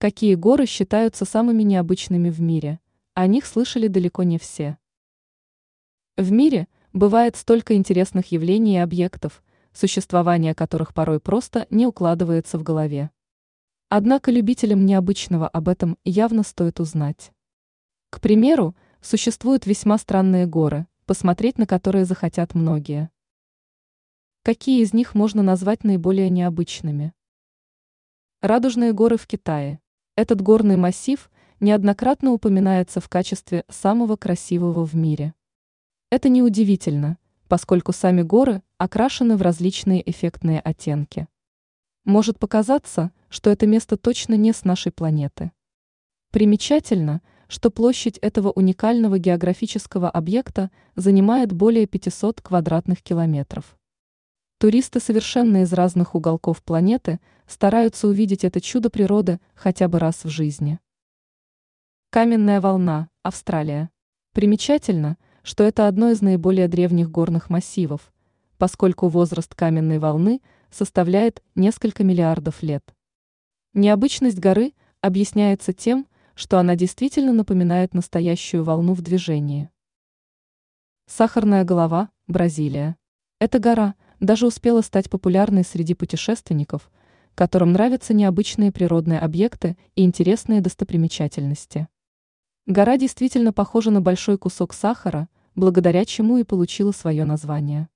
Какие горы считаются самыми необычными в мире? О них слышали далеко не все. В мире бывает столько интересных явлений и объектов, существование которых порой просто не укладывается в голове. Однако любителям необычного об этом явно стоит узнать. К примеру, существуют весьма странные горы, посмотреть на которые захотят многие. Какие из них можно назвать наиболее необычными? Радужные горы в Китае. Этот горный массив неоднократно упоминается в качестве самого красивого в мире. Это неудивительно, поскольку сами горы окрашены в различные эффектные оттенки. Может показаться, что это место точно не с нашей планеты. Примечательно, что площадь этого уникального географического объекта занимает более 500 квадратных километров. Туристы совершенно из разных уголков планеты стараются увидеть это чудо природы хотя бы раз в жизни. Каменная волна, Австралия. Примечательно, что это одно из наиболее древних горных массивов, поскольку возраст каменной волны составляет несколько миллиардов лет. Необычность горы объясняется тем, что она действительно напоминает настоящую волну в движении. Сахарная голова, Бразилия. Эта гора – даже успела стать популярной среди путешественников, которым нравятся необычные природные объекты и интересные достопримечательности. Гора действительно похожа на большой кусок сахара, благодаря чему и получила свое название.